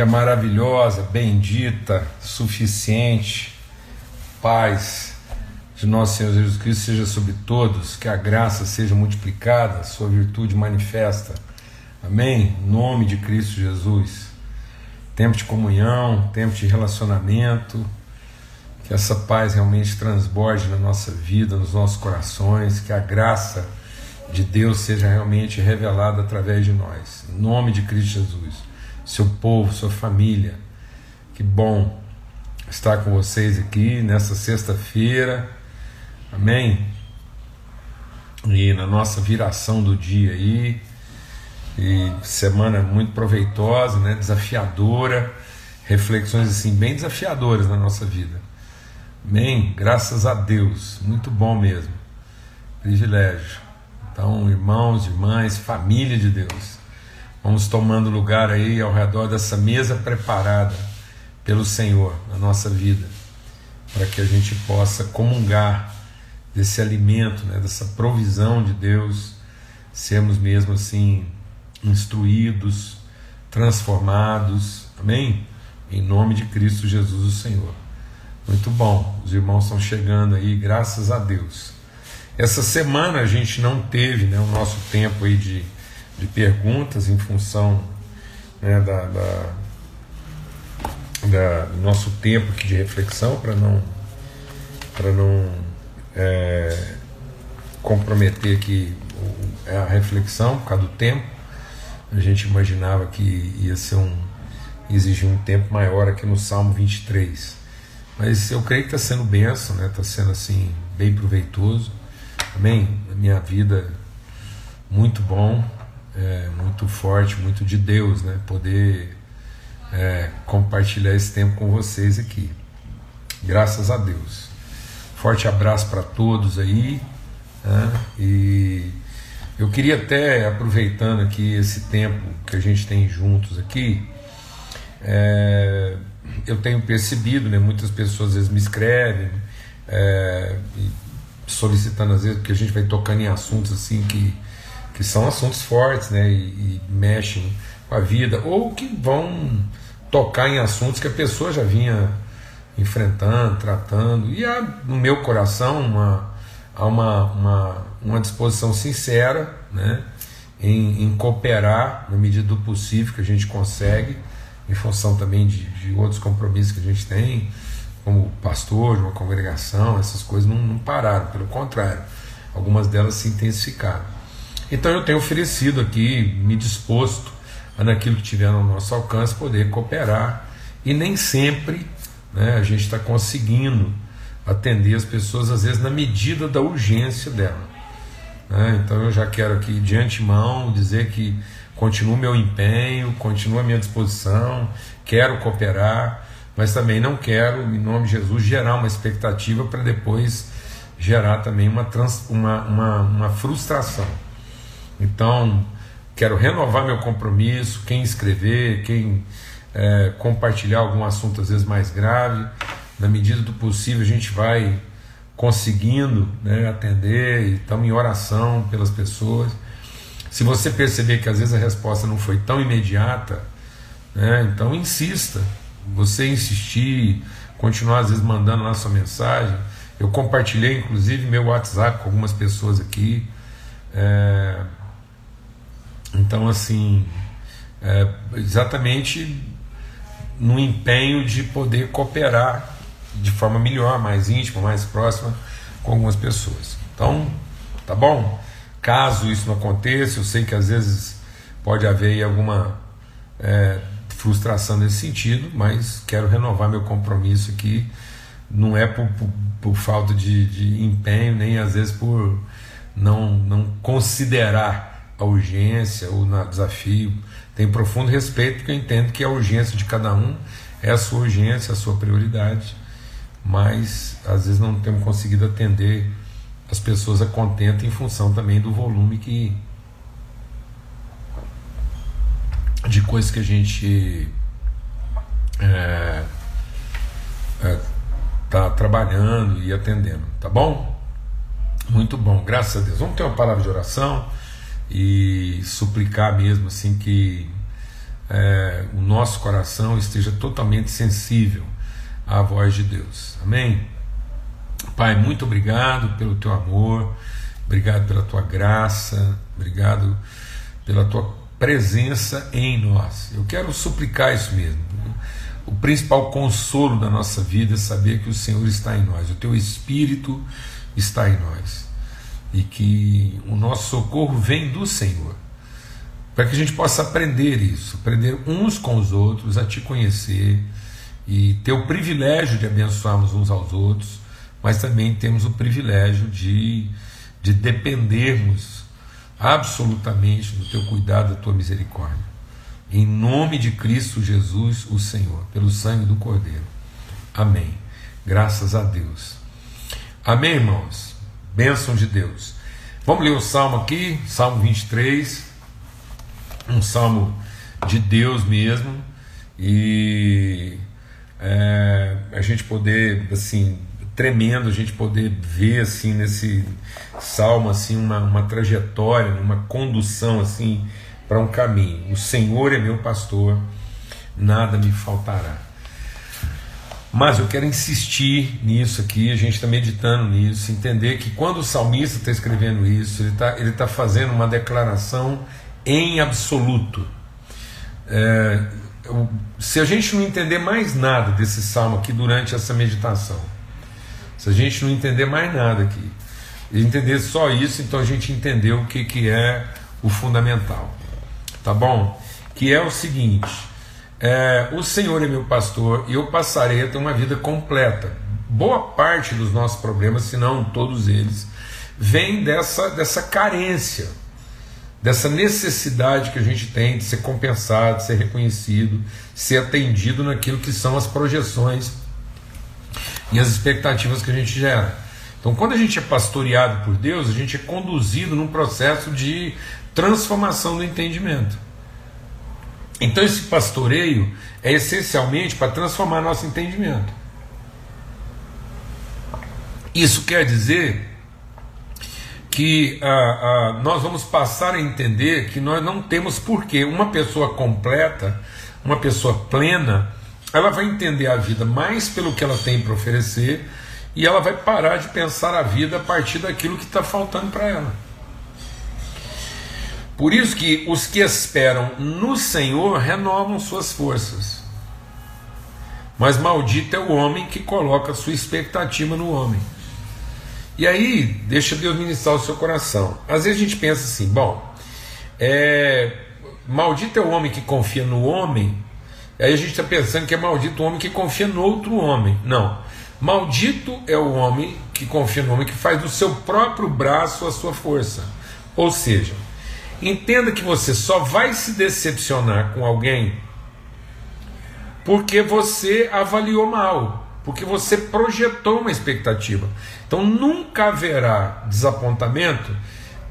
que a maravilhosa, bendita, suficiente paz de nosso Senhor Jesus Cristo seja sobre todos, que a graça seja multiplicada, sua virtude manifesta. Amém? Em nome de Cristo Jesus. Tempo de comunhão, tempo de relacionamento, que essa paz realmente transborde na nossa vida, nos nossos corações, que a graça de Deus seja realmente revelada através de nós. Em nome de Cristo Jesus. Seu povo, sua família. Que bom estar com vocês aqui nessa sexta-feira. Amém? E na nossa viração do dia aí. E semana muito proveitosa, né? desafiadora. Reflexões assim bem desafiadoras na nossa vida. Amém? Graças a Deus. Muito bom mesmo. Privilégio. Então, irmãos, irmãs, família de Deus, vamos tomando lugar aí ao redor dessa mesa preparada pelo Senhor na nossa vida, para que a gente possa comungar desse alimento, né, dessa provisão de Deus, sermos mesmo assim instruídos, transformados, amém? Em nome de Cristo Jesus, o Senhor. Muito bom, os irmãos estão chegando aí, graças a Deus. Essa semana a gente não teve né, o nosso tempo aí de, de perguntas em função né, da, da, da, do nosso tempo aqui de reflexão para não, para não é, comprometer aqui a reflexão por causa do tempo. A gente imaginava que ia ser um exigir um tempo maior aqui no Salmo 23. Mas eu creio que está sendo benção, né? Está sendo assim bem proveitoso. Amém? A minha vida muito bom, é, muito forte, muito de Deus, né? Poder é, compartilhar esse tempo com vocês aqui. Graças a Deus. Forte abraço para todos aí. Né? E eu queria até, aproveitando aqui esse tempo que a gente tem juntos aqui, é, eu tenho percebido, né, muitas pessoas às vezes me escrevem, é, solicitando às vezes, que a gente vai tocando em assuntos assim que, que são assuntos fortes, né, e, e mexem com a vida, ou que vão tocar em assuntos que a pessoa já vinha enfrentando, tratando, e há no meu coração uma, há uma, uma, uma disposição sincera né, em, em cooperar na medida do possível que a gente consegue em função também de, de outros compromissos que a gente tem, como pastor de uma congregação, essas coisas não, não pararam, pelo contrário, algumas delas se intensificaram. Então eu tenho oferecido aqui, me disposto naquilo que tiver no nosso alcance poder cooperar e nem sempre né, a gente está conseguindo atender as pessoas às vezes na medida da urgência dela. Né? Então eu já quero aqui de antemão dizer que continuo meu empenho, continuo a minha disposição, quero cooperar, mas também não quero, em nome de Jesus, gerar uma expectativa para depois gerar também uma, trans, uma, uma, uma frustração. Então, quero renovar meu compromisso, quem escrever, quem é, compartilhar algum assunto às vezes mais grave, na medida do possível a gente vai conseguindo né, atender e estamos em oração pelas pessoas. Se você perceber que às vezes a resposta não foi tão imediata, né, então insista. Você insistir, continuar às vezes mandando lá sua mensagem. Eu compartilhei inclusive meu WhatsApp com algumas pessoas aqui. É, então, assim, é, exatamente no empenho de poder cooperar de forma melhor, mais íntima, mais próxima com algumas pessoas. Então, tá bom? Caso isso não aconteça, eu sei que às vezes pode haver alguma é, frustração nesse sentido, mas quero renovar meu compromisso aqui. Não é por, por, por falta de, de, empenho, nem às vezes por não, não considerar a urgência ou o desafio. Tenho profundo respeito, porque eu entendo que a urgência de cada um é a sua urgência, a sua prioridade, mas às vezes não temos conseguido atender as pessoas a contento em função também do volume que de coisas que a gente é, é, tá trabalhando e atendendo, tá bom? Muito bom, graças a Deus. Vamos ter uma palavra de oração e suplicar mesmo assim que é, o nosso coração esteja totalmente sensível à voz de Deus. Amém? Pai, muito obrigado pelo teu amor, obrigado pela tua graça, obrigado pela tua presença em nós. Eu quero suplicar isso mesmo. O principal consolo da nossa vida é saber que o Senhor está em nós, o teu Espírito está em nós e que o nosso socorro vem do Senhor. Para que a gente possa aprender isso, aprender uns com os outros, a te conhecer e ter o privilégio de abençoarmos uns aos outros, mas também temos o privilégio de, de dependermos absolutamente do teu cuidado, da tua misericórdia. Em nome de Cristo Jesus, o Senhor, pelo sangue do Cordeiro. Amém. Graças a Deus. Amém, irmãos. Bênção de Deus. Vamos ler o salmo aqui, Salmo 23. Um salmo de Deus mesmo. E é, a gente poder, assim, tremendo a gente poder ver assim nesse salmo assim uma, uma trajetória, uma condução assim para um caminho. O Senhor é meu pastor, nada me faltará. Mas eu quero insistir nisso aqui, a gente está meditando nisso, entender que quando o salmista está escrevendo isso, ele está ele tá fazendo uma declaração em absoluto. É, se a gente não entender mais nada desse salmo aqui durante essa meditação, se a gente não entender mais nada aqui, entender só isso, então a gente entendeu o que, que é o fundamental. Tá bom? Que é o seguinte: é, o Senhor é meu pastor e eu passarei a ter uma vida completa. Boa parte dos nossos problemas, se não todos eles, vem dessa, dessa carência, dessa necessidade que a gente tem de ser compensado, de ser reconhecido, ser atendido naquilo que são as projeções e as expectativas que a gente gera. Então, quando a gente é pastoreado por Deus, a gente é conduzido num processo de transformação do entendimento. Então, esse pastoreio é essencialmente para transformar nosso entendimento. Isso quer dizer que ah, ah, nós vamos passar a entender que nós não temos porquê. Uma pessoa completa, uma pessoa plena, ela vai entender a vida mais pelo que ela tem para oferecer e ela vai parar de pensar a vida a partir daquilo que está faltando para ela. Por isso que os que esperam no Senhor renovam suas forças. Mas maldito é o homem que coloca sua expectativa no homem. E aí, deixa Deus ministrar o seu coração. Às vezes a gente pensa assim, bom, é, maldito é o homem que confia no homem, Aí a gente está pensando que é maldito o homem que confia no outro homem. Não. Maldito é o homem que confia no homem que faz do seu próprio braço a sua força. Ou seja, entenda que você só vai se decepcionar com alguém porque você avaliou mal, porque você projetou uma expectativa. Então nunca haverá desapontamento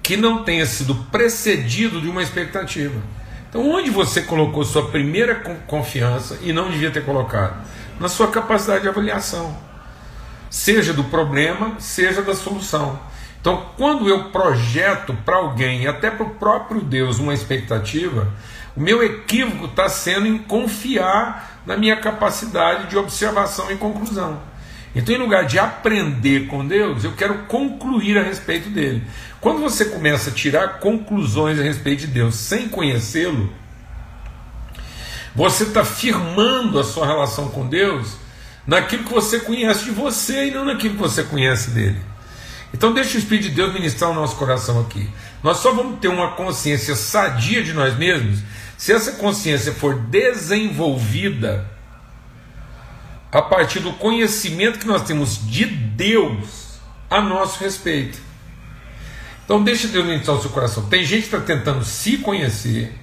que não tenha sido precedido de uma expectativa. Então, onde você colocou sua primeira confiança e não devia ter colocado? Na sua capacidade de avaliação, seja do problema, seja da solução. Então, quando eu projeto para alguém, até para o próprio Deus, uma expectativa, o meu equívoco está sendo em confiar na minha capacidade de observação e conclusão. Então, em lugar de aprender com Deus, eu quero concluir a respeito dele. Quando você começa a tirar conclusões a respeito de Deus sem conhecê-lo, você está firmando a sua relação com Deus naquilo que você conhece de você e não naquilo que você conhece dele. Então, deixa o Espírito de Deus ministrar o nosso coração aqui. Nós só vamos ter uma consciência sadia de nós mesmos se essa consciência for desenvolvida a partir do conhecimento que nós temos de Deus a nosso respeito. Então deixa Deus entrar no seu coração. Tem gente que está tentando se conhecer,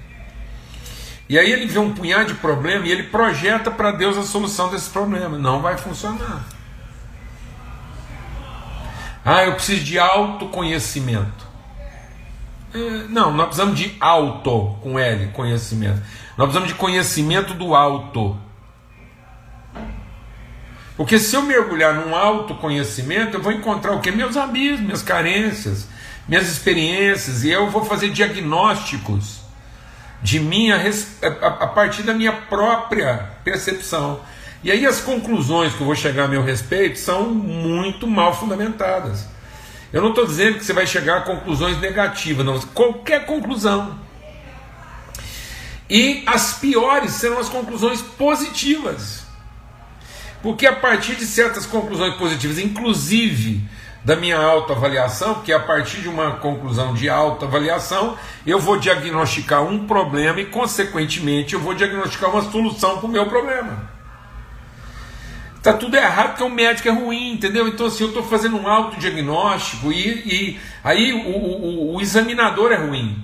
e aí ele vê um punhado de problema e ele projeta para Deus a solução desse problema. Não vai funcionar. Ah, eu preciso de autoconhecimento. É, não, nós precisamos de auto, com L, conhecimento. Nós precisamos de conhecimento do alto. Porque se eu mergulhar num autoconhecimento, eu vou encontrar o que? Meus abismos, minhas carências, minhas experiências, e eu vou fazer diagnósticos de minha a partir da minha própria percepção. E aí as conclusões que eu vou chegar a meu respeito são muito mal fundamentadas. Eu não estou dizendo que você vai chegar a conclusões negativas, não. Qualquer conclusão. E as piores serão as conclusões positivas. Porque a partir de certas conclusões positivas, inclusive da minha autoavaliação, porque a partir de uma conclusão de autoavaliação, eu vou diagnosticar um problema e, consequentemente, eu vou diagnosticar uma solução para o meu problema. Está tudo errado porque o médico é ruim, entendeu? Então, assim, eu estou fazendo um autodiagnóstico e, e aí o, o, o examinador é ruim.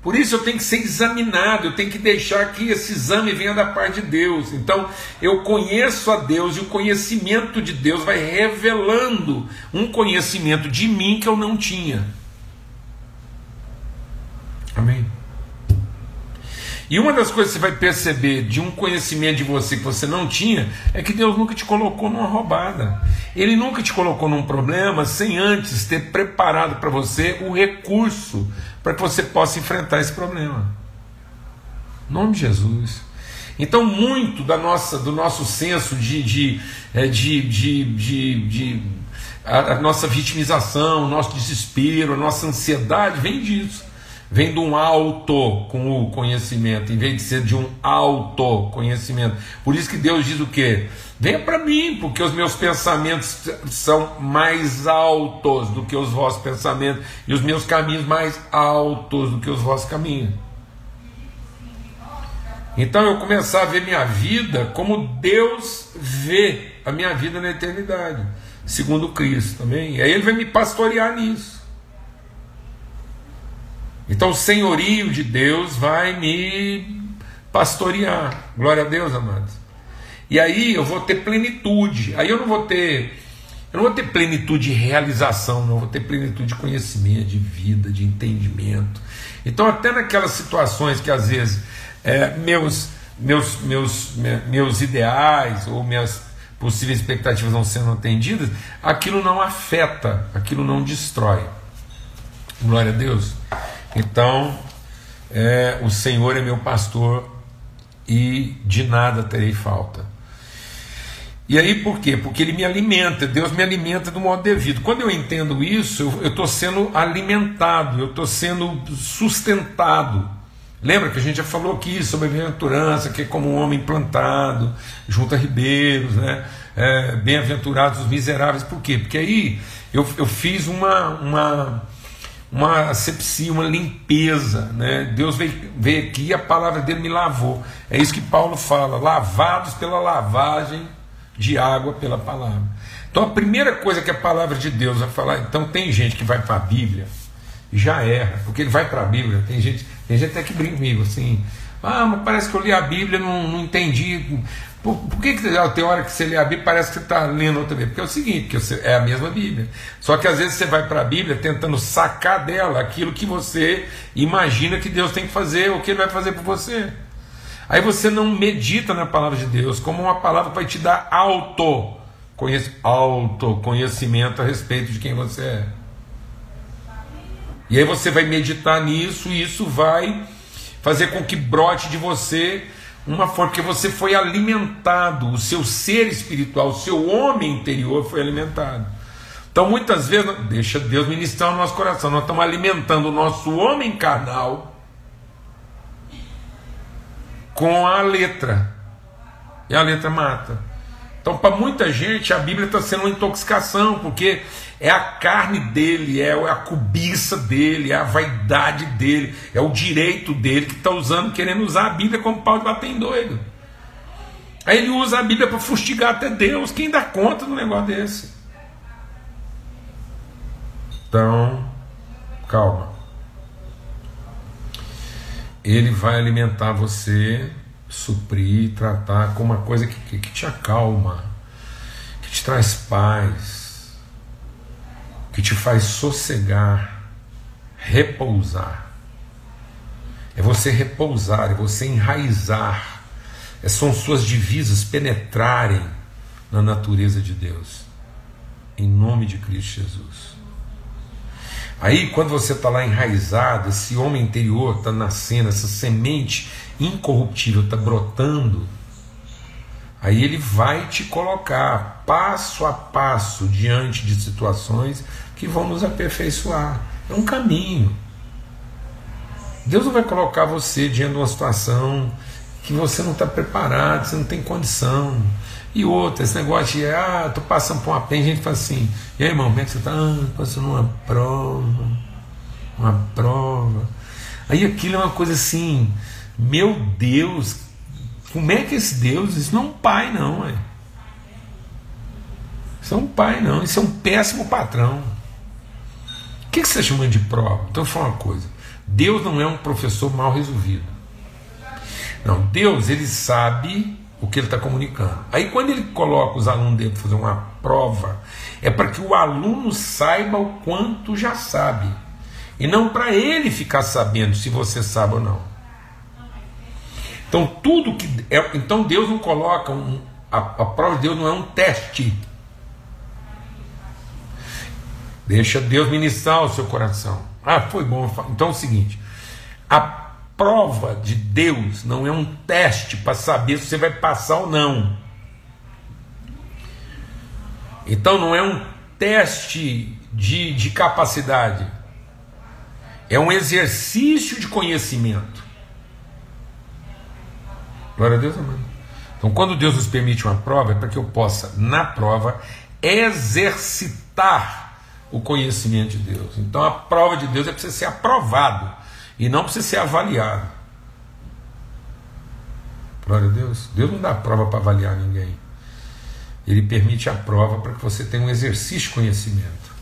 Por isso eu tenho que ser examinado, eu tenho que deixar que esse exame venha da parte de Deus. Então eu conheço a Deus e o conhecimento de Deus vai revelando um conhecimento de mim que eu não tinha. Amém. E uma das coisas que você vai perceber de um conhecimento de você que você não tinha é que Deus nunca te colocou numa roubada. Ele nunca te colocou num problema sem antes ter preparado para você o recurso para que você possa enfrentar esse problema. Em nome de Jesus. Então, muito da nossa, do nosso senso de, de, é, de, de, de, de a, a nossa vitimização, o nosso desespero, a nossa ansiedade vem disso vem de um auto com o conhecimento, em vez de ser de um autoconhecimento. Por isso que Deus diz o quê? Venha para mim, porque os meus pensamentos são mais altos do que os vossos pensamentos, e os meus caminhos mais altos do que os vossos caminhos. Então eu começar a ver minha vida como Deus vê a minha vida na eternidade, segundo Cristo também. E aí ele vai me pastorear nisso. Então o senhorio de Deus vai me pastorear. Glória a Deus, amados. E aí eu vou ter plenitude. Aí eu não vou ter eu não vou ter plenitude de realização, não vou ter plenitude de conhecimento, de vida, de entendimento. Então até naquelas situações que às vezes é, meus meus meus meus ideais ou minhas possíveis expectativas não sendo atendidas, aquilo não afeta, aquilo não destrói. Glória a Deus. Então, é, o Senhor é meu pastor e de nada terei falta. E aí por quê? Porque Ele me alimenta, Deus me alimenta do modo devido. Quando eu entendo isso, eu estou sendo alimentado, eu estou sendo sustentado. Lembra que a gente já falou aqui sobre a bem-aventurança, que é como um homem plantado, junto a ribeiros, né? É, bem-aventurados os miseráveis. Por quê? Porque aí eu, eu fiz uma, uma uma asepsia, uma limpeza. Né? Deus veio, veio aqui e a palavra dele me lavou. É isso que Paulo fala: lavados pela lavagem de água pela palavra. Então a primeira coisa que a palavra de Deus vai falar, então tem gente que vai para a Bíblia e já erra, porque ele vai para a Bíblia, tem gente, tem gente até que brinca comigo assim, ah, mas parece que eu li a Bíblia não, não entendi. Por, por que, que tem hora que você lê a Bíblia parece que você está lendo outra Bíblia? Porque é o seguinte, que você, é a mesma Bíblia. Só que às vezes você vai para a Bíblia tentando sacar dela aquilo que você imagina que Deus tem que fazer ou que Ele vai fazer por você. Aí você não medita na palavra de Deus como uma palavra que vai te dar auto, autoconhecimento a respeito de quem você é. E aí você vai meditar nisso e isso vai fazer com que brote de você uma forma, porque você foi alimentado, o seu ser espiritual, o seu homem interior foi alimentado. Então, muitas vezes, deixa Deus ministrar o nosso coração, nós estamos alimentando o nosso homem carnal com a letra, e a letra mata. Então, para muita gente, a Bíblia está sendo uma intoxicação, porque é a carne dele, é a cobiça dele, é a vaidade dele, é o direito dele que está usando, querendo usar a Bíblia como pau de bater em doido. Aí ele usa a Bíblia para fustigar até Deus. Quem dá conta do negócio desse? Então, calma. Ele vai alimentar você suprir, tratar com uma coisa que, que, te acalma, que te traz paz, que te faz sossegar, repousar. É você repousar, é você enraizar, é, são suas divisas penetrarem na natureza de Deus, em nome de Cristo Jesus. Aí, quando você está lá enraizado, esse homem interior está nascendo, essa semente incorruptível está brotando, aí ele vai te colocar passo a passo diante de situações que vão nos aperfeiçoar. É um caminho. Deus não vai colocar você diante de uma situação que você não está preparado, você não tem condição. E outra, esse negócio de, ah, tô passando por uma pena, a gente fala assim, e aí irmão, como é que você está? Ah, passando uma prova, uma prova. Aí aquilo é uma coisa assim, meu Deus, como é que esse Deus, isso não é um pai não, é. Isso é um pai não, isso é um péssimo patrão. O que, que você chamando de prova? Então eu falar uma coisa, Deus não é um professor mal resolvido. Não, Deus ele sabe o que ele está comunicando. Aí quando ele coloca os alunos dele para fazer uma prova, é para que o aluno saiba o quanto já sabe. E não para ele ficar sabendo se você sabe ou não. Então tudo que. É, então Deus não coloca um, a, a prova de Deus não é um teste. Deixa Deus ministrar o seu coração. Ah, foi bom. Então é o seguinte: a prova de Deus, não é um teste para saber se você vai passar ou não. Então não é um teste de, de capacidade, é um exercício de conhecimento. Glória a Deus, amado. Então, quando Deus nos permite uma prova, é para que eu possa, na prova, exercitar o conhecimento de Deus. Então, a prova de Deus é para você ser aprovado e não precisa ser avaliado. Glória a Deus. Deus não dá prova para avaliar ninguém. Ele permite a prova para que você tenha um exercício de conhecimento.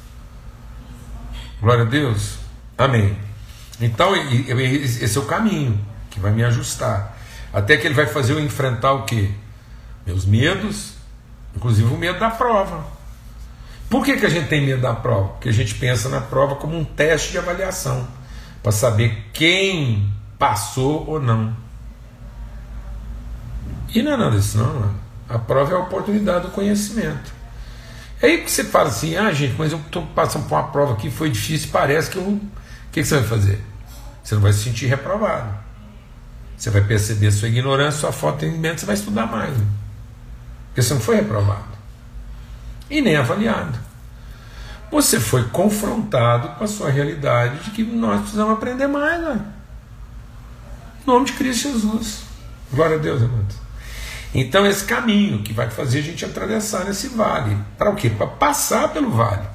Glória a Deus. Amém. Então, esse é o caminho que vai me ajustar. Até que ele vai fazer eu enfrentar o quê? Meus medos, inclusive o medo da prova. Por que, que a gente tem medo da prova? Porque a gente pensa na prova como um teste de avaliação para saber quem passou ou não. E não é nada disso, não. A prova é a oportunidade do conhecimento. É aí que você fala assim: ah, gente, mas eu estou passando por uma prova aqui, foi difícil, parece que eu. O que, que você vai fazer? Você não vai se sentir reprovado. Você vai perceber sua ignorância, sua falta de entendimento, você vai estudar mais. Porque você não foi reprovado. E nem avaliado você foi confrontado com a sua realidade de que nós precisamos aprender mais. Né? Em nome de Cristo Jesus. Glória a Deus, amados. Então, esse caminho que vai fazer a gente atravessar nesse vale. Para o quê? Para passar pelo vale.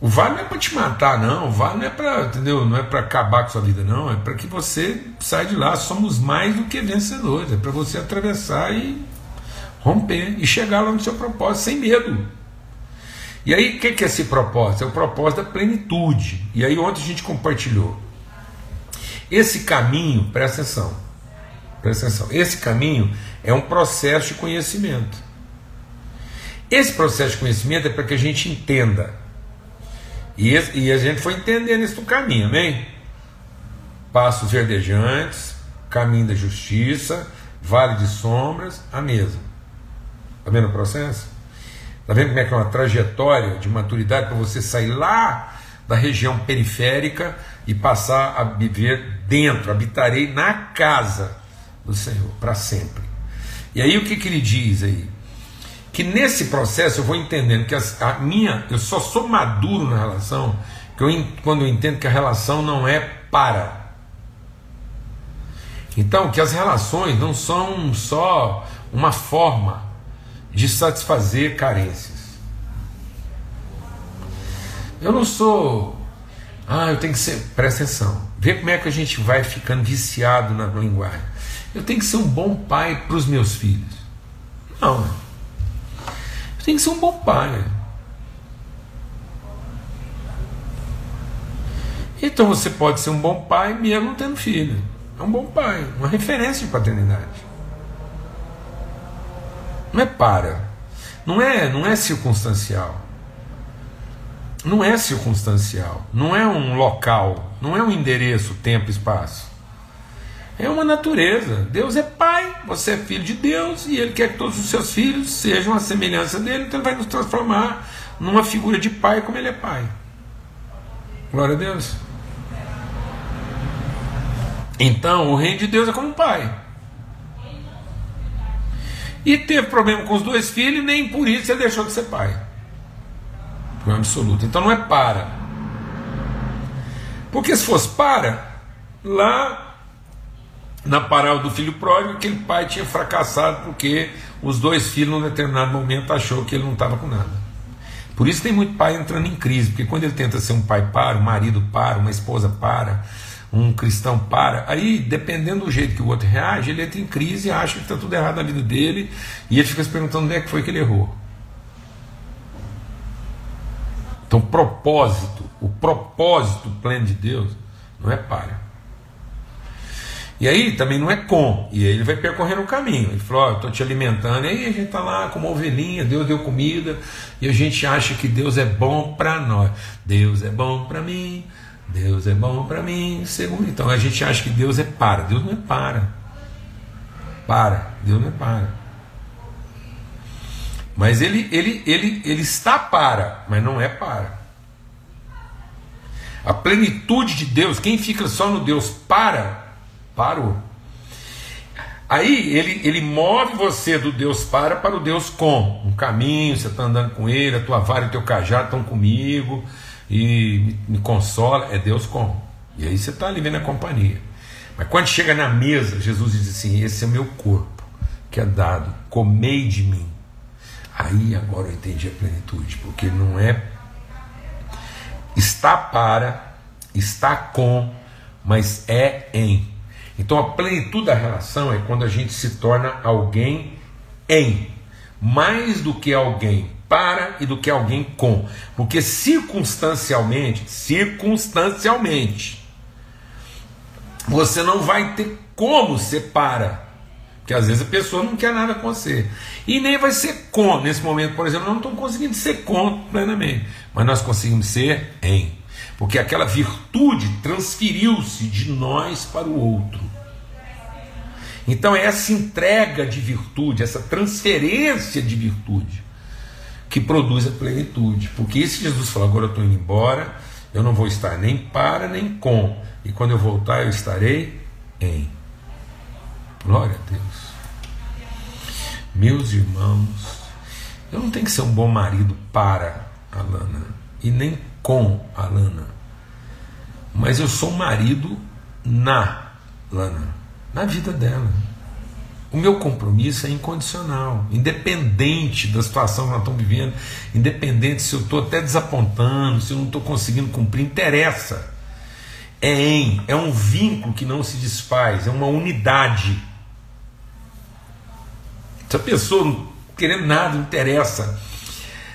O vale não é para te matar, não. O vale não é para, entendeu? Não é para acabar com sua vida, não. É para que você saia de lá. Somos mais do que vencedores. É para você atravessar e romper e chegar lá no seu propósito sem medo. E aí, o que, que é esse propósito? É o propósito da plenitude. E aí, ontem a gente compartilhou. Esse caminho, presta atenção, presta atenção, esse caminho é um processo de conhecimento. Esse processo de conhecimento é para que a gente entenda. E, e a gente foi entendendo isso do caminho, amém? Passos verdejantes, caminho da justiça, vale de sombras, a mesa. Está vendo o processo? Está vendo como é que é uma trajetória de maturidade para você sair lá da região periférica e passar a viver dentro? Habitarei na casa do Senhor para sempre. E aí o que, que ele diz aí? Que nesse processo eu vou entendendo que a, a minha, eu só sou maduro na relação que eu, quando eu entendo que a relação não é para. Então, que as relações não são só uma forma de satisfazer carências. Eu não sou. Ah, eu tenho que ser. Presta atenção. Vê como é que a gente vai ficando viciado na linguagem. Eu tenho que ser um bom pai para os meus filhos. Não. Tenho que ser um bom pai. Então você pode ser um bom pai mesmo não tendo filho. É um bom pai, uma referência de paternidade. Não é para. Não é, não é circunstancial. Não é circunstancial. Não é um local. Não é um endereço, tempo, espaço. É uma natureza. Deus é pai, você é filho de Deus e Ele quer que todos os seus filhos sejam a semelhança dele, então Ele vai nos transformar numa figura de pai como Ele é pai. Glória a Deus. Então, o reino de Deus é como um pai. E teve problema com os dois filhos, nem por isso ele deixou de ser pai. Por absoluto. Então não é para. Porque se fosse para, lá na parábola do filho pródigo, aquele pai tinha fracassado porque os dois filhos, num determinado momento, achou que ele não estava com nada. Por isso tem muito pai entrando em crise, porque quando ele tenta ser um pai para, um marido para, uma esposa para, um cristão para, aí dependendo do jeito que o outro reage, ele entra em crise e acha que está tudo errado na vida dele, e ele fica se perguntando onde é que foi que ele errou. Então, propósito, o propósito pleno de Deus não é para. E aí também não é com. E aí ele vai percorrendo o caminho. Ele falou: oh, estou te alimentando. E aí a gente está lá como ovelhinha, Deus deu comida. E a gente acha que Deus é bom para nós. Deus é bom para mim. Deus é bom para mim. Segundo, então a gente acha que Deus é para. Deus não é para. Para. Deus não é para. Mas ele, ele, ele, ele está para, mas não é para. A plenitude de Deus, quem fica só no Deus para, Parou. Aí ele, ele move você do Deus para para o Deus com. Um caminho, você está andando com ele, a tua vara e o teu cajado estão comigo e me, consola. É Deus com. E aí você está ali vendo a companhia. Mas quando chega na mesa, Jesus diz assim: Esse é o meu corpo que é dado, comei de mim. Aí agora eu entendi a plenitude, porque não é está para, está com, mas é em. Então a plenitude da relação é quando a gente se torna alguém em, mais do que alguém para e do que alguém com. Porque circunstancialmente, circunstancialmente, você não vai ter como ser para. Porque às vezes a pessoa não quer nada com você. E nem vai ser com. Nesse momento, por exemplo, não estou conseguindo ser com plenamente. Mas nós conseguimos ser em. Porque aquela virtude transferiu-se de nós para o outro. Então é essa entrega de virtude, essa transferência de virtude, que produz a plenitude. Porque esse Jesus falou: agora eu estou indo embora, eu não vou estar nem para nem com, e quando eu voltar eu estarei em. Glória a Deus. Meus irmãos, eu não tenho que ser um bom marido para a Lana e nem com a Lana. Mas eu sou marido na Lana, na vida dela. O meu compromisso é incondicional, independente da situação que nós estamos vivendo, independente se eu estou até desapontando, se eu não estou conseguindo cumprir, interessa. É em, é um vínculo que não se desfaz, é uma unidade. Se a pessoa não querendo nada, não interessa.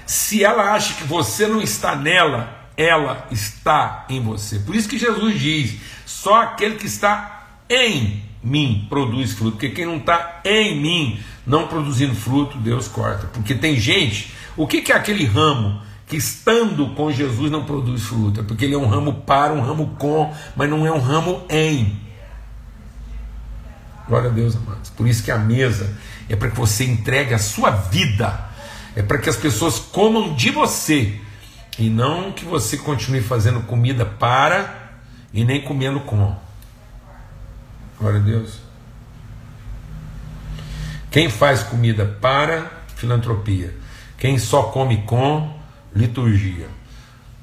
Se ela acha que você não está nela, ela está em você. Por isso que Jesus diz: só aquele que está em mim produz fruto, porque quem não está em mim, não produzindo fruto, Deus corta. Porque tem gente, o que, que é aquele ramo que estando com Jesus não produz fruto? É porque ele é um ramo para, um ramo com, mas não é um ramo em. Glória a Deus, amados. Por isso que a mesa é para que você entregue a sua vida, é para que as pessoas comam de você e não que você continue fazendo comida para e nem comendo com. Glória a Deus. Quem faz comida para filantropia. Quem só come com liturgia.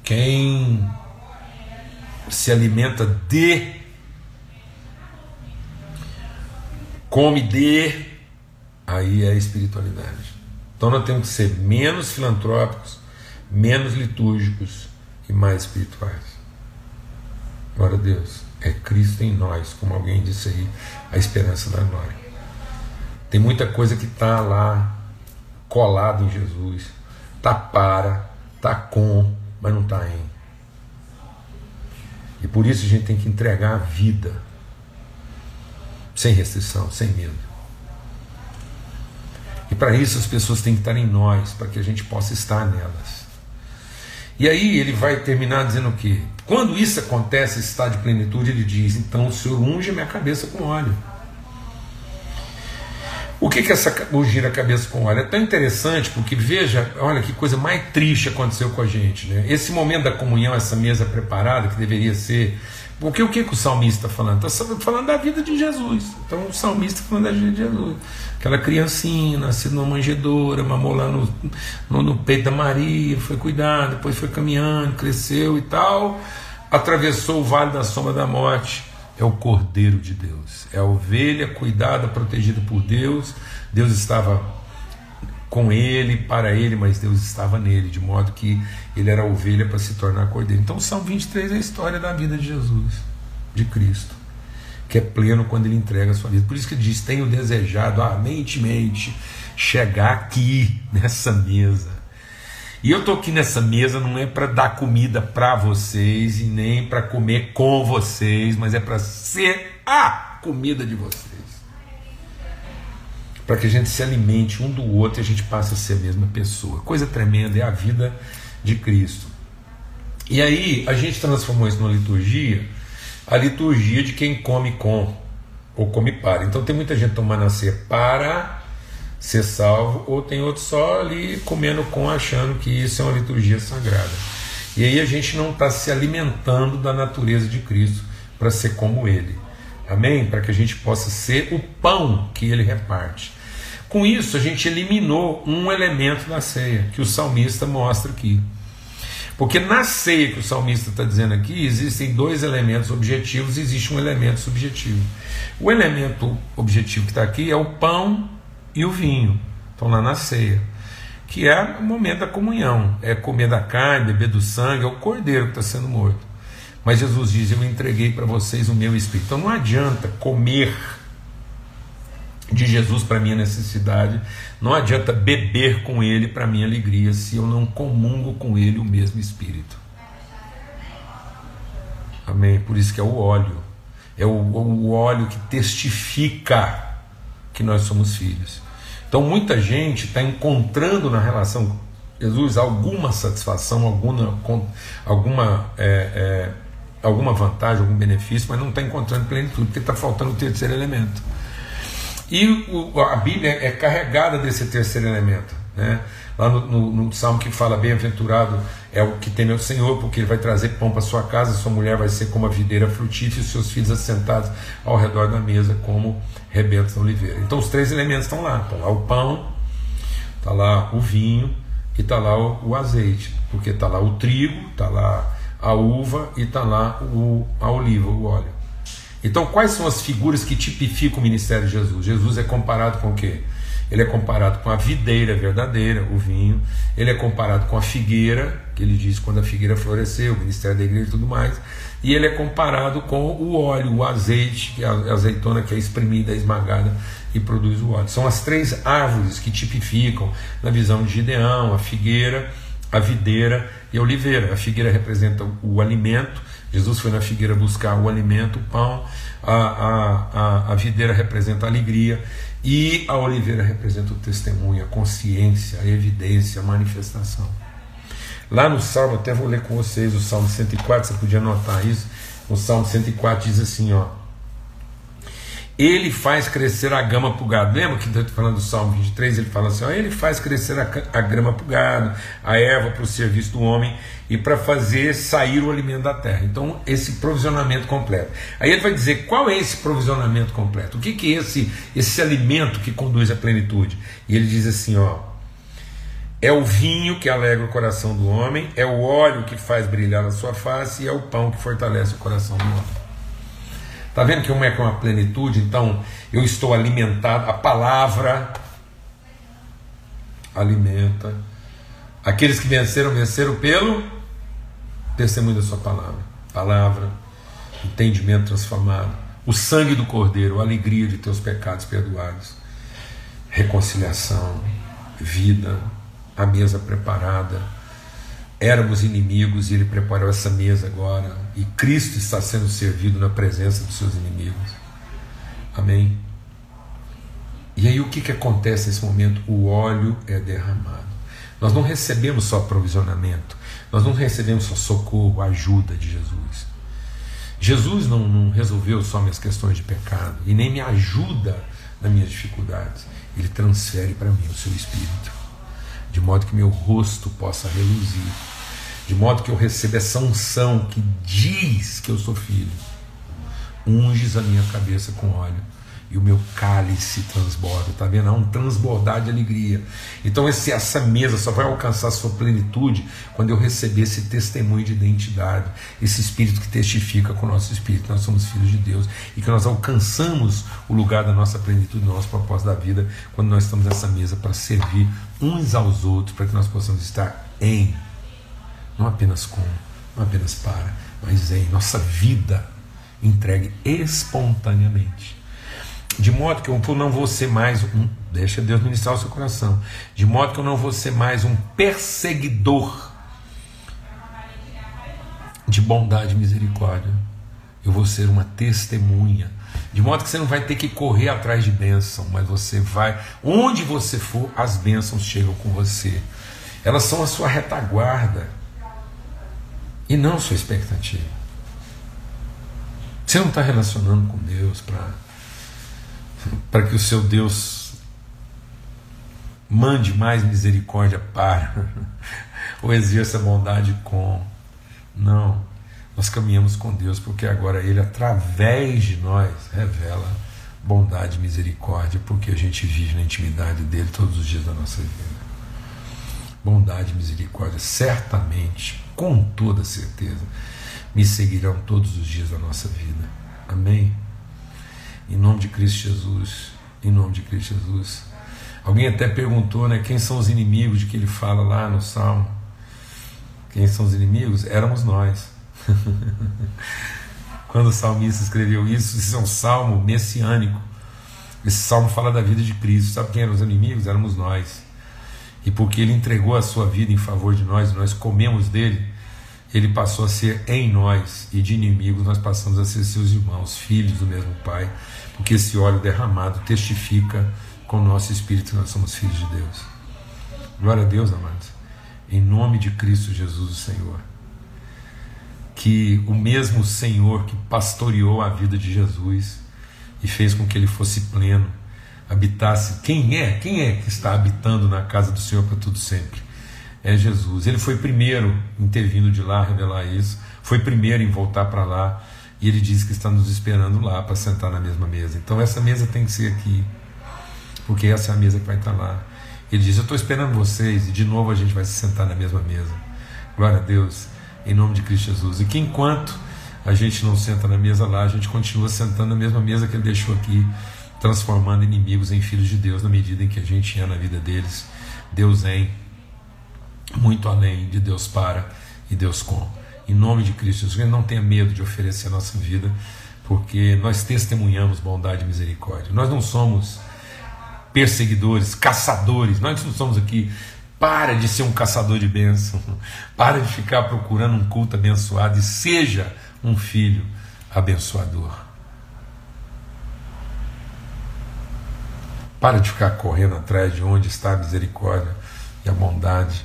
Quem se alimenta de come de aí é espiritualidade. Então nós temos que ser menos filantrópicos menos litúrgicos e mais espirituais. Glória a Deus. É Cristo em nós, como alguém disse aí, a esperança da glória. Tem muita coisa que está lá colado em Jesus, está para, está com, mas não está em. E por isso a gente tem que entregar a vida, sem restrição, sem medo. E para isso as pessoas têm que estar em nós, para que a gente possa estar nelas. E aí ele vai terminar dizendo o quê? Quando isso acontece, esse estado de plenitude, ele diz: Então o Senhor unge minha cabeça com óleo. O que, que essa o gira-cabeça com óleo? É tão interessante porque, veja, olha que coisa mais triste aconteceu com a gente. Né? Esse momento da comunhão, essa mesa preparada, que deveria ser. Porque o que, que o salmista está falando? Está falando da vida de Jesus. Então o salmista está falando da vida de Jesus. Aquela criancinha, nascida numa manjedoura, mamou lá no, no, no peito da Maria, foi cuidar, depois foi caminhando, cresceu e tal, atravessou o vale da sombra da morte é o Cordeiro de Deus, é a ovelha cuidada, protegida por Deus. Deus estava com ele, para ele, mas Deus estava nele, de modo que ele era ovelha para se tornar cordeiro. Então, Salmo 23 é a história da vida de Jesus, de Cristo, que é pleno quando ele entrega a sua vida. Por isso que ele diz: Tenho desejado ardentemente chegar aqui, nessa mesa e eu tô aqui nessa mesa não é para dar comida para vocês e nem para comer com vocês, mas é para ser a comida de vocês. Para que a gente se alimente um do outro e a gente passe a ser a mesma pessoa. Coisa tremenda é a vida de Cristo. E aí a gente transformou isso numa liturgia, a liturgia de quem come com ou come para. Então tem muita gente tomando a ceia para ser salvo, ou tem outros só ali comendo com, achando que isso é uma liturgia sagrada. E aí a gente não está se alimentando da natureza de Cristo para ser como Ele. Amém? Para que a gente possa ser o pão que Ele reparte. Com isso, a gente eliminou um elemento da ceia, que o salmista mostra aqui. Porque na ceia que o salmista está dizendo aqui, existem dois elementos objetivos e existe um elemento subjetivo. O elemento objetivo que está aqui é o pão e o vinho. Estão lá na ceia. Que é o momento da comunhão. É comer da carne, beber do sangue, é o cordeiro que está sendo morto. Mas Jesus diz: Eu entreguei para vocês o meu espírito. Então não adianta comer de Jesus para minha necessidade, não adianta beber com ele para minha alegria, se eu não comungo com ele o mesmo espírito. Amém? Por isso que é o óleo. É o, o óleo que testifica que nós somos filhos. Então muita gente está encontrando na relação com Jesus alguma satisfação, alguma, alguma, é, é, alguma vantagem, algum benefício, mas não está encontrando plenitude, porque está faltando o terceiro elemento. E o, a Bíblia é carregada desse terceiro elemento. Né? Lá no, no, no salmo que fala: Bem-aventurado é o que teme o Senhor, porque ele vai trazer pão para sua casa, sua mulher vai ser como a videira frutífera, e seus filhos assentados ao redor da mesa, como rebentos da oliveira. Então os três elementos estão lá: está lá o pão, está lá o vinho e está lá o, o, azeite, porque está lá o trigo, está lá a uva e está lá o, a oliva, o óleo. Então, quais são as figuras que tipificam o ministério de Jesus? Jesus é comparado com o quê? Ele é comparado com a videira verdadeira, o vinho. Ele é comparado com a figueira, que ele diz quando a figueira floresceu, o ministério da igreja e tudo mais. E ele é comparado com o óleo, o azeite, que é a azeitona que é espremida, esmagada e produz o óleo. São as três árvores que tipificam, na visão de Gideão, a figueira, a videira e a oliveira. A figueira representa o alimento, Jesus foi na figueira buscar o alimento, o pão, a, a, a, a videira representa a alegria e a oliveira representa o testemunho, a consciência, a evidência, a manifestação. Lá no Salmo, até vou ler com vocês o Salmo 104, você podia anotar isso. O Salmo 104 diz assim: ó. Ele faz crescer a gama para o gado. Lembra que estou falando do Salmo 23? Ele fala assim: ó, ele faz crescer a, a grama para o gado, a erva para o serviço do homem e para fazer sair o alimento da terra. Então, esse provisionamento completo. Aí ele vai dizer qual é esse provisionamento completo, o que, que é esse, esse alimento que conduz à plenitude. E ele diz assim: ó, é o vinho que alegra o coração do homem, é o óleo que faz brilhar a sua face e é o pão que fortalece o coração do homem. Está vendo que uma é com a plenitude? Então, eu estou alimentado, a palavra alimenta. Aqueles que venceram, venceram pelo testemunho da Sua palavra. Palavra, entendimento transformado, o sangue do Cordeiro, a alegria de teus pecados perdoados, reconciliação, vida, a mesa preparada. Éramos inimigos e Ele preparou essa mesa agora, e Cristo está sendo servido na presença dos seus inimigos. Amém? E aí o que, que acontece nesse momento? O óleo é derramado. Nós não recebemos só provisionamento, nós não recebemos só socorro, ajuda de Jesus. Jesus não, não resolveu só minhas questões de pecado e nem me ajuda nas minhas dificuldades. Ele transfere para mim o seu espírito, de modo que meu rosto possa reluzir, de modo que eu receba essa unção que diz que eu sou filho. Unges a minha cabeça com óleo e o meu cálice transborda, tá vendo? Há um transbordar de alegria. Então esse, essa mesa só vai alcançar sua plenitude quando eu receber esse testemunho de identidade, esse espírito que testifica com o nosso espírito, nós somos filhos de Deus e que nós alcançamos o lugar da nossa plenitude, do nosso propósito da vida, quando nós estamos nessa mesa para servir uns aos outros, para que nós possamos estar em, não apenas com, não apenas para, mas em nossa vida entregue espontaneamente de modo que eu não vou ser mais um, deixa Deus ministrar o seu coração, de modo que eu não vou ser mais um perseguidor de bondade e misericórdia. Eu vou ser uma testemunha. De modo que você não vai ter que correr atrás de bênção, mas você vai, onde você for, as bênçãos chegam com você. Elas são a sua retaguarda e não sua expectativa. Você não está relacionando com Deus para para que o seu Deus mande mais misericórdia para, ou exerça bondade com. Não, nós caminhamos com Deus porque agora Ele, através de nós, revela bondade e misericórdia, porque a gente vive na intimidade dele todos os dias da nossa vida. Bondade e misericórdia, certamente, com toda certeza, me seguirão todos os dias da nossa vida. Amém? Em nome de Cristo Jesus. Em nome de Cristo Jesus. Alguém até perguntou, né, quem são os inimigos de que ele fala lá no Salmo? Quem são os inimigos? Éramos nós. Quando o salmista escreveu isso, isso é um salmo messiânico. Esse salmo fala da vida de Cristo. Sabe quem eram os inimigos? Éramos nós. E porque ele entregou a sua vida em favor de nós, nós comemos dele, ele passou a ser em nós, e de inimigos nós passamos a ser seus irmãos, filhos do mesmo Pai porque esse óleo derramado testifica com o nosso espírito que nós somos filhos de Deus. Glória a Deus, amados. Em nome de Cristo Jesus, o Senhor. Que o mesmo Senhor que pastoreou a vida de Jesus e fez com que ele fosse pleno, habitasse. Quem é? Quem é que está habitando na casa do Senhor para tudo sempre? É Jesus. Ele foi primeiro em ter vindo de lá revelar isso, foi primeiro em voltar para lá e ele diz que está nos esperando lá para sentar na mesma mesa. Então essa mesa tem que ser aqui, porque essa é a mesa que vai estar lá. Ele diz: Eu estou esperando vocês, e de novo a gente vai se sentar na mesma mesa. Glória a Deus, em nome de Cristo Jesus. E que enquanto a gente não senta na mesa lá, a gente continua sentando na mesma mesa que ele deixou aqui, transformando inimigos em filhos de Deus na medida em que a gente é na vida deles. Deus em, muito além de Deus para e Deus com em nome de Cristo Jesus. Não tenha medo de oferecer a nossa vida, porque nós testemunhamos bondade e misericórdia. Nós não somos perseguidores, caçadores, nós não somos aqui. Para de ser um caçador de bênção, para de ficar procurando um culto abençoado e seja um filho abençoador. Para de ficar correndo atrás de onde está a misericórdia e a bondade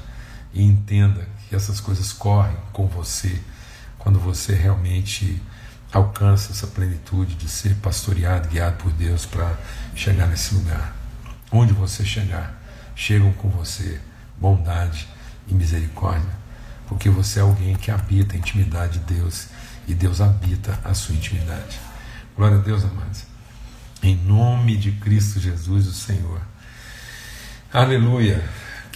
e entenda que essas coisas correm com você quando você realmente alcança essa plenitude de ser pastoreado, guiado por Deus para chegar nesse lugar. Onde você chegar, chegam com você bondade e misericórdia, porque você é alguém que habita a intimidade de Deus e Deus habita a sua intimidade. Glória a Deus, amados. Em nome de Cristo Jesus, o Senhor. Aleluia.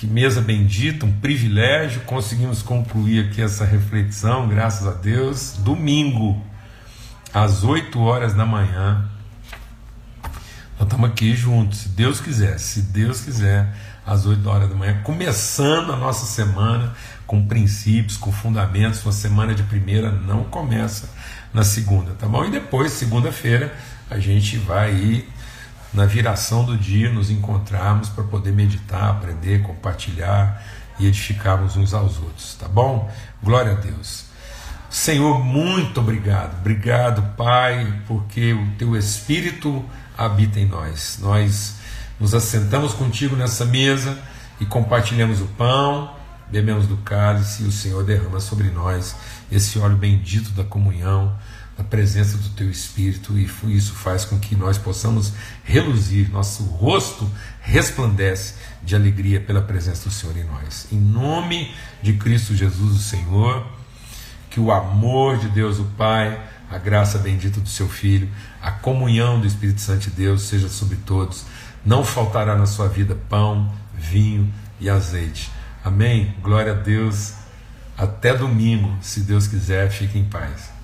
Que mesa bendita, um privilégio. Conseguimos concluir aqui essa reflexão, graças a Deus. Domingo, às 8 horas da manhã. Nós estamos aqui juntos, se Deus quiser, se Deus quiser, às 8 horas da manhã, começando a nossa semana com princípios, com fundamentos. Uma semana de primeira não começa na segunda, tá bom? E depois, segunda-feira, a gente vai na viração do dia, nos encontrarmos para poder meditar, aprender, compartilhar e edificarmos uns aos outros, tá bom? Glória a Deus. Senhor, muito obrigado. Obrigado, Pai, porque o teu Espírito habita em nós. Nós nos assentamos contigo nessa mesa e compartilhamos o pão, bebemos do cálice e o Senhor derrama sobre nós esse óleo bendito da comunhão a presença do Teu Espírito e isso faz com que nós possamos reluzir, nosso rosto resplandece de alegria pela presença do Senhor em nós. Em nome de Cristo Jesus, o Senhor, que o amor de Deus, o Pai, a graça bendita do Seu Filho, a comunhão do Espírito Santo de Deus seja sobre todos. Não faltará na sua vida pão, vinho e azeite. Amém? Glória a Deus. Até domingo, se Deus quiser, fique em paz.